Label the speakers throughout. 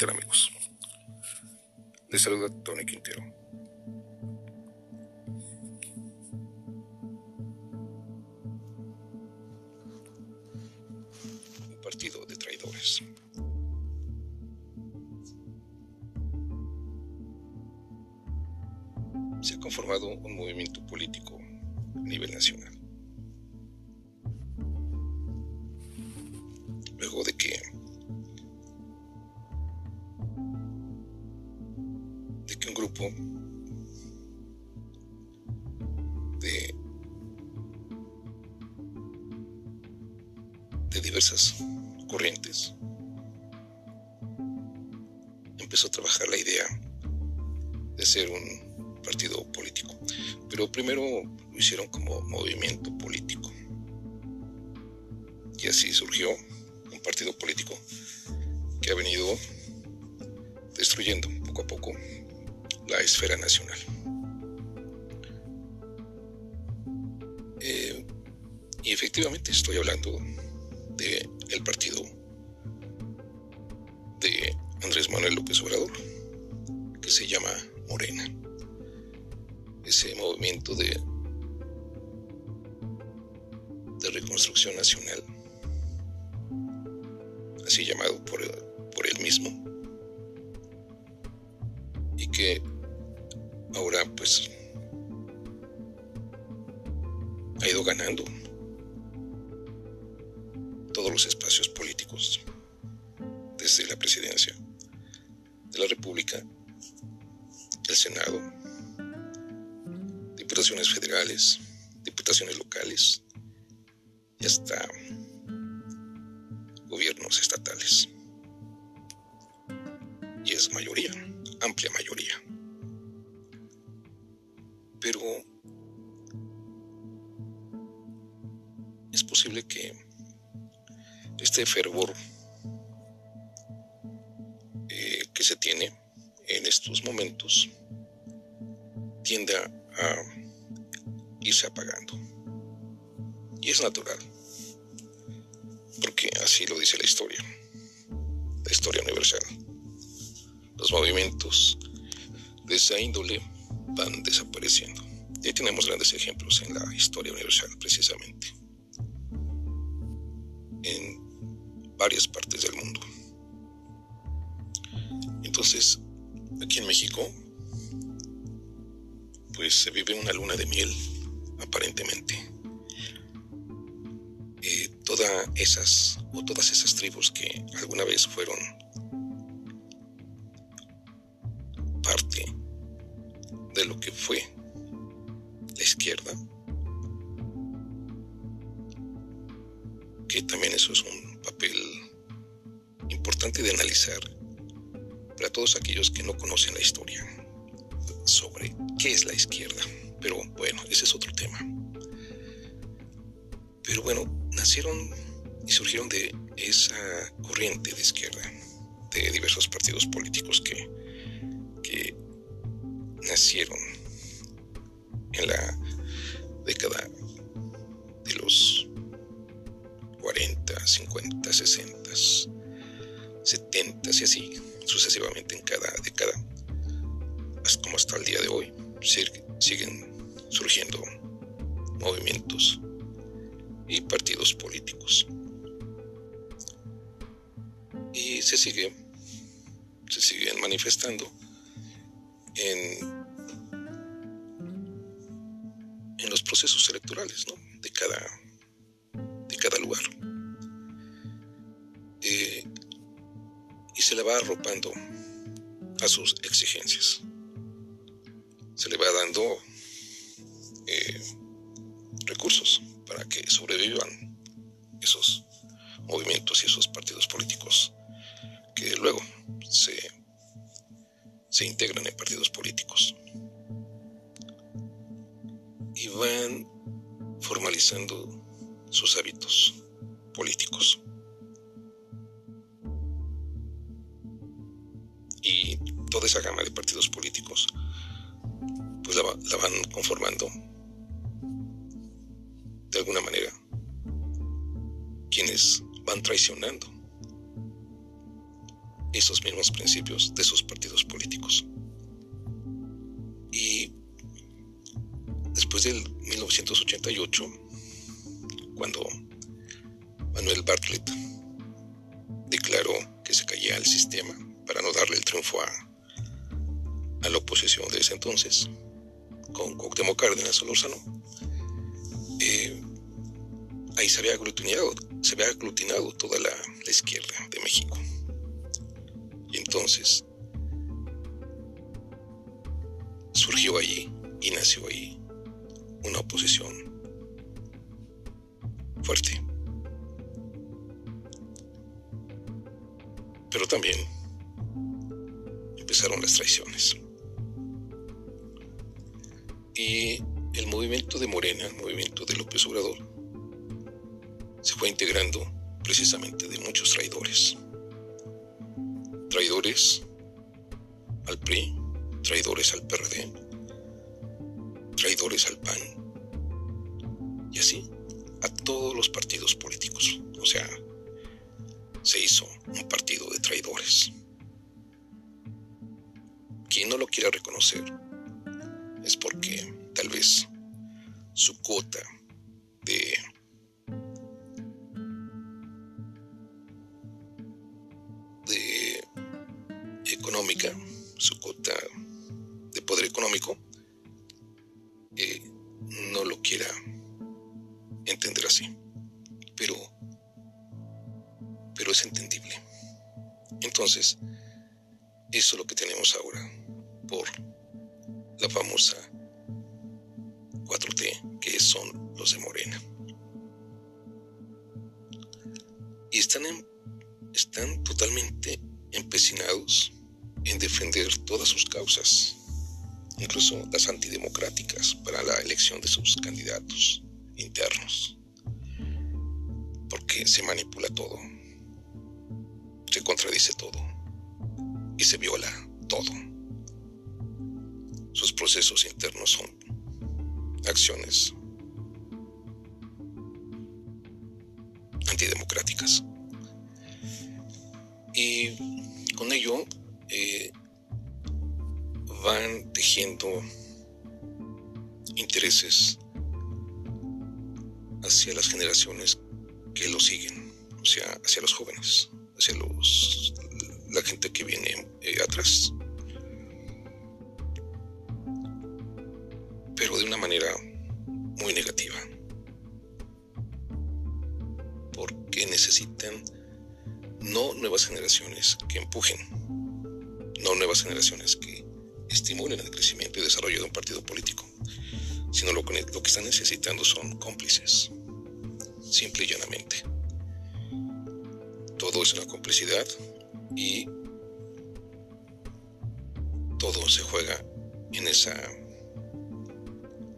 Speaker 1: tal amigos? Les saluda Tony Quintero. De, de diversas corrientes empezó a trabajar la idea de ser un partido político. Pero primero lo hicieron como movimiento político. Y así surgió un partido político que ha venido destruyendo poco a poco la esfera nacional. Eh, y efectivamente estoy hablando del el partido de Andrés Manuel López Obrador, que se llama Morena. Ese movimiento de, de reconstrucción nacional, así llamado por, por él mismo, y que ahora pues ha ido ganando todos los espacios políticos desde la presidencia de la República, el Senado, diputaciones federales, diputaciones locales y hasta gobiernos estatales. Y es mayoría, amplia mayoría. Este fervor eh, que se tiene en estos momentos tienda a irse apagando. Y es natural, porque así lo dice la historia, la historia universal. Los movimientos de esa índole van desapareciendo. Y tenemos grandes ejemplos en la historia universal, precisamente, varias partes del mundo. Entonces, aquí en México, pues se vive una luna de miel, aparentemente. Eh, todas esas, o todas esas tribus que alguna vez fueron parte de lo que fue la izquierda, que también eso es un papel importante de analizar para todos aquellos que no conocen la historia sobre qué es la izquierda. Pero bueno, ese es otro tema. Pero bueno, nacieron y surgieron de esa corriente de izquierda, de diversos partidos políticos que, que nacieron en la década 50, 60, 70 y así sucesivamente en cada década, como hasta el día de hoy, siguen surgiendo movimientos y partidos políticos. Y se sigue, se siguen manifestando en, en los procesos electorales de, cada, de cada lugar. Y se le va arropando a sus exigencias. Se le va dando eh, recursos para que sobrevivan esos movimientos y esos partidos políticos que luego se se integran en partidos políticos y van formalizando sus hábitos políticos. Y toda esa gama de partidos políticos, pues la, van conformando de alguna manera quienes van traicionando esos mismos principios de sus partidos políticos. Y después del 1988, cuando Manuel Bartlett declaró que se caía el sistema para no darle el triunfo a, la oposición de ese entonces, con Cuauhtémoc Cárdenas Solórzano, eh, ahí se había aglutinado, se había aglutinado toda la, izquierda de México. Y entonces surgió allí y nació allí una oposición fuerte. Pero también empezaron las traiciones. Y el movimiento de Morena, el movimiento de López Obrador, se fue integrando precisamente de muchos traidores. Traidores al PRI, traidores al PRD, traidores al PAN, y así a todos los partidos políticos. O sea, se hizo un partido de traidores. Quien no lo quiera reconocer es porque tal vez su cuota de de económica, su cuota de poder económico, eh, no lo quiera entender así. Pero, pero es entendible. Entonces, eso es lo que tenemos ahora por la famosa 4T, que son los de Morena. Y están, están totalmente empecinados en defender todas sus causas, incluso las antidemocráticas, para la elección de sus candidatos internos. Porque se manipula todo, se contradice todo y se viola todo. Sus procesos internos son acciones antidemocráticas. Y con ello eh, van tejiendo intereses hacia las generaciones que lo siguen, o sea, hacia los jóvenes, hacia los la gente que viene eh, atrás. Manera muy negativa. Porque necesitan no nuevas generaciones que empujen, no nuevas generaciones que estimulen el crecimiento y desarrollo de un partido político, sino lo que, lo que están necesitando son cómplices, simple y llanamente. Todo es una complicidad y todo se juega en esa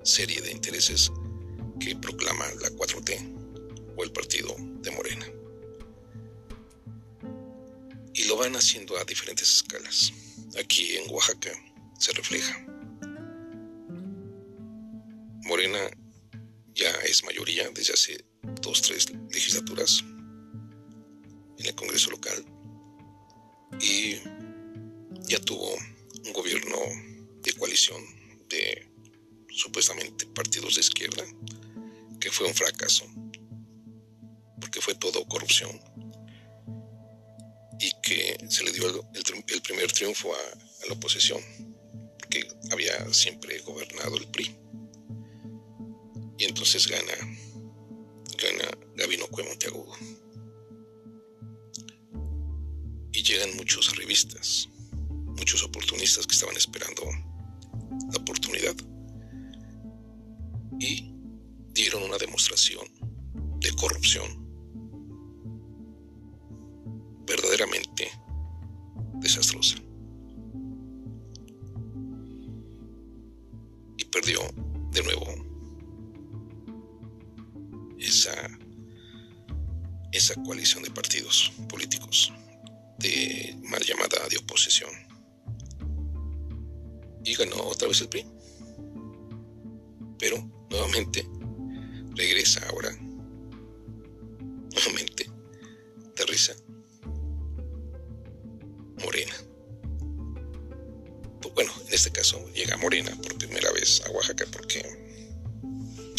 Speaker 1: serie de intereses que proclama la 4T o el partido de Morena. Y lo van haciendo a diferentes escalas. Aquí en Oaxaca se refleja. Morena ya es mayoría desde hace dos, tres legislaturas en el Congreso local y ya tuvo un gobierno de coalición de supuestamente partidos de izquierda, que fue un fracaso, porque fue todo corrupción, y que se le dio el, primer triunfo a, la oposición, que había siempre gobernado el PRI. Y entonces gana, gana Gabino Monteagudo. Y llegan muchos revistas, muchos oportunistas que estaban esperando la oportunidad y dieron una demostración de corrupción pero nuevamente regresa ahora. Nuevamente, aterriza. Morena. Pues bueno, en este caso llega Morena por primera vez a Oaxaca porque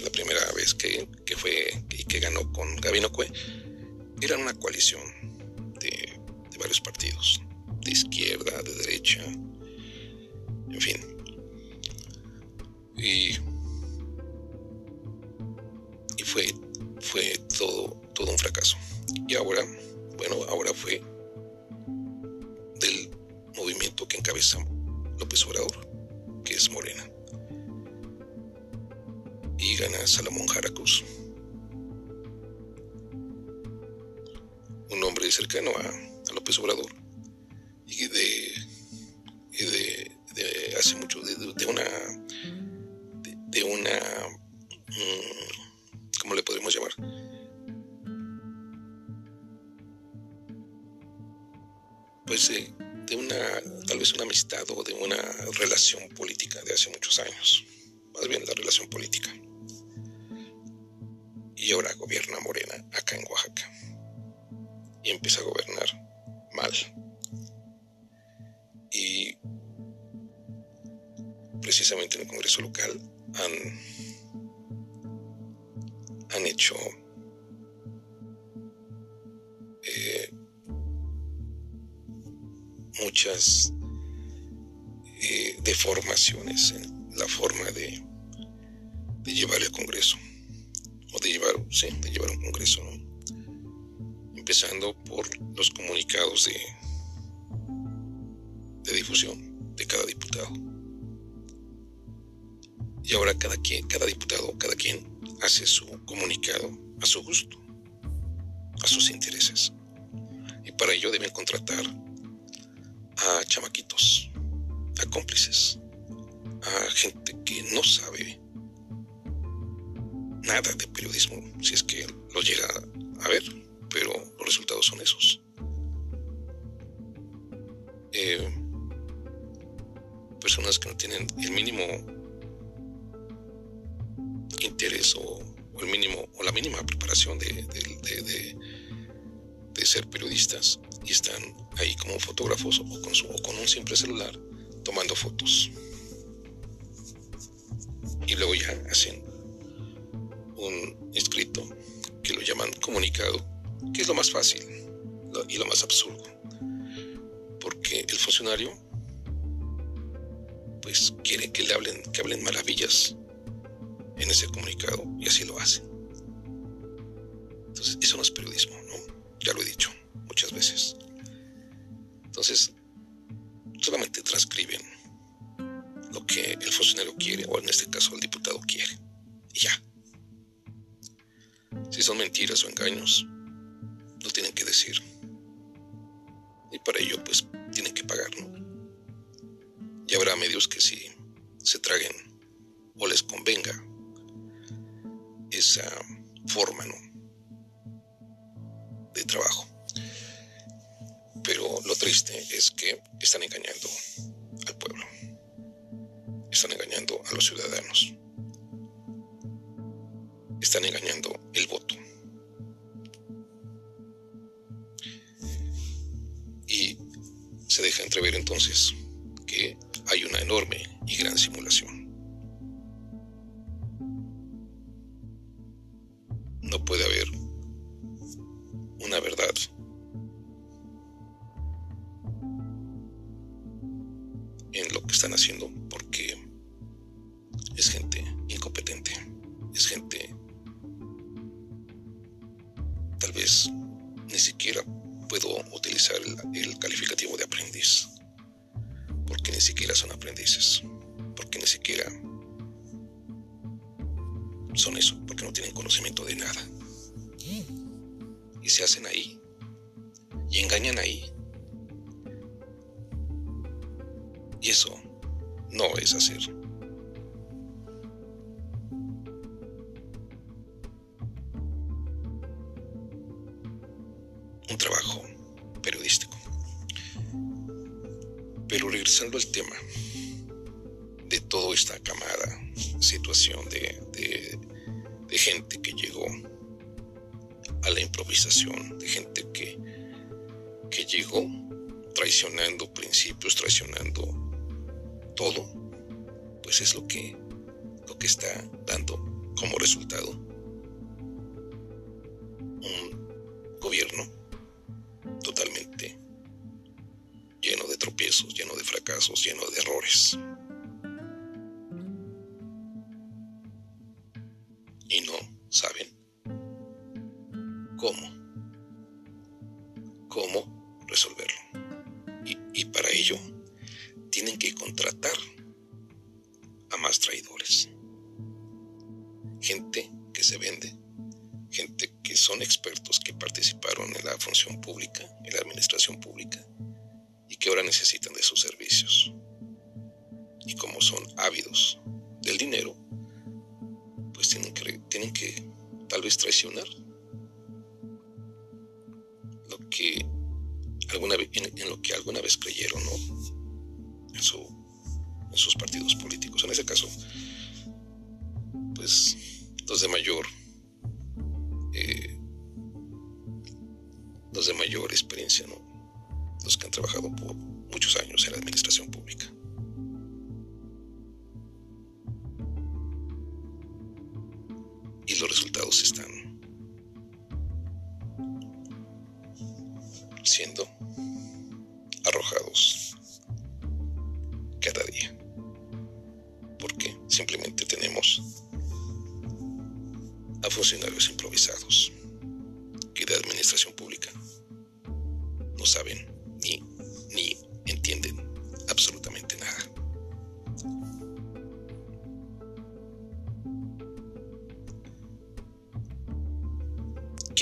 Speaker 1: la primera vez que, que fue y que, ganó con Gabino Cue era una coalición de, de varios partidos, de izquierda, de derecha, en fin. Y ahora, bueno, ahora fue del movimiento que encabeza López Obrador, que es Morena. Y gana Salomón Jaracruz. Un hombre cercano a, López Obrador Y ahora gobierna Morena acá en Oaxaca. Y empieza a gobernar mal. Y precisamente en el Congreso local han, han hecho eh, muchas eh, deformaciones en la forma de, de llevar el Congreso, o de llevar, sí, de llevar un Congreso, empezando por los comunicados de, de difusión de cada diputado. Y ahora cada quien, cada diputado, cada quien hace su comunicado a su gusto, a sus intereses. Y para ello deben contratar a chamaquitos, a cómplices, a gente que no sabe nada de periodismo, si es que lo llega a ver, pero los resultados son esos. Eh, personas que no tienen el mínimo interés o, el mínimo o la mínima preparación de, ser periodistas y están ahí como fotógrafos o con, su, con un simple celular tomando fotos. Y luego ya hacen escrito que lo llaman comunicado, que es lo más fácil y lo más absurdo. Porque el funcionario pues quiere que le hablen, que hablen maravillas en ese comunicado y así lo hacen. Entonces, eso no es periodismo, ¿no? Ya lo he dicho muchas veces. Entonces, solamente transcriben lo que el funcionario quiere, o en este caso el diputado quiere. Son mentiras o engaños, lo tienen que decir. Y para ello, pues, tienen que pagar, ¿no? Y habrá medios que si se traguen o les convenga esa forma, ¿no? De trabajo. Pero lo triste es que están engañando al pueblo. Están engañando a los ciudadanos. Están engañando el voto. Deja entrever entonces que hay una enorme y gran simulación. No puede haber una verdad en lo que están haciendo porque es gente incompetente, es gente tal vez ni siquiera puedo utilizar el, calificativo de porque ni siquiera son aprendices, porque ni siquiera son eso, porque no tienen conocimiento de nada. Y se hacen ahí, y engañan ahí, Y eso no es hacer. Al tema de toda esta camada, situación de, de gente que llegó a la improvisación, de gente que, que llegó traicionando principios, traicionando todo, pues es lo que, lo que está dando como resultado un gobierno totalmente lleno de tropiezos, fracasos, lleno de errores. Y no saben cómo, cómo resolverlo. Y, para ello tienen que contratar a más traidores. Gente que se vende, gente que son expertos que participaron en la función pública, en la administración pública, que ahora necesitan de sus servicios. Y como son ávidos del dinero, pues tienen que, tienen que tal vez traicionar lo que alguna en, lo que alguna vez creyeron, ¿no? En, su, en sus partidos políticos. En ese caso, pues los de mayor eh, los de mayor experiencia, ¿no? Los que han trabajado por muchos años en la administración pública. Y los resultados están siendo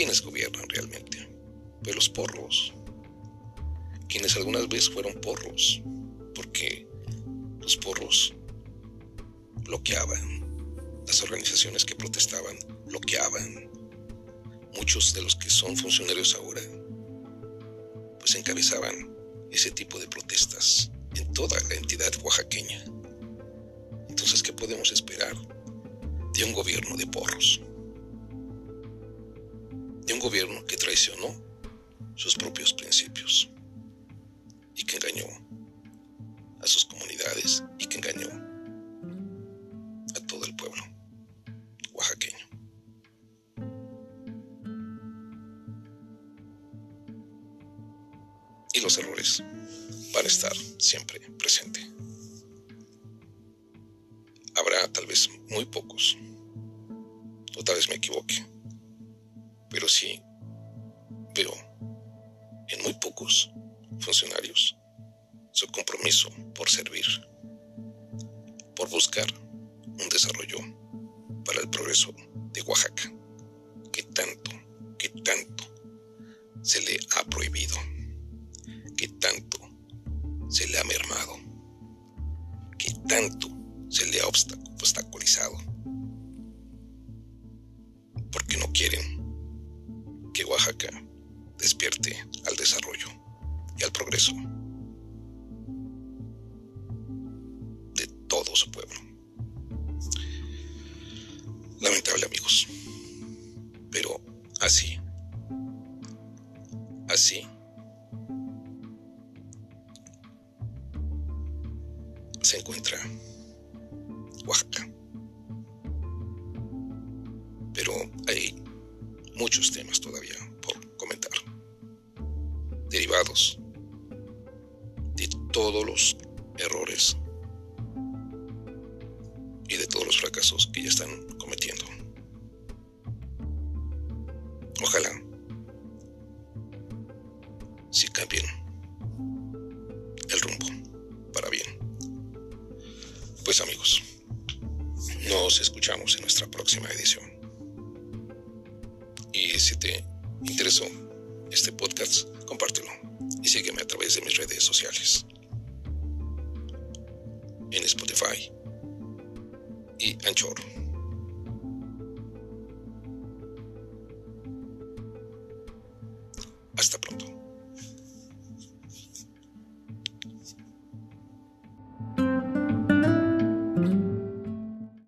Speaker 1: ¿Quiénes gobiernan realmente? Pues los porros, quienes algunas veces fueron porros, porque los porros bloqueaban, las organizaciones que protestaban bloqueaban, muchos de los que son funcionarios ahora pues encabezaban ese tipo de protestas en toda la entidad oaxaqueña. Entonces, ¿qué podemos esperar de un gobierno de porros? Un gobierno que traicionó sus propios principios y que engañó a sus comunidades y que engañó a todo el pueblo oaxaqueño. y los errores van a estar siempre presentes. Habrá tal vez muy pocos, o tal vez me equivoque, pero sí veo en muy pocos funcionarios su compromiso por servir, por buscar un desarrollo para el progreso de Oaxaca, que tanto, que tanto se le ha prohibido que tanto se le ha mermado, que tanto se le ha obstaculizado, porque no quieren que Oaxaca despierte al desarrollo y al progreso de todo su pueblo. El rumbo para bien. Pues amigos, nos escuchamos en nuestra próxima edición. Y si te interesó este podcast, compártelo y sígueme a través de mis redes sociales. En Spotify y Anchor.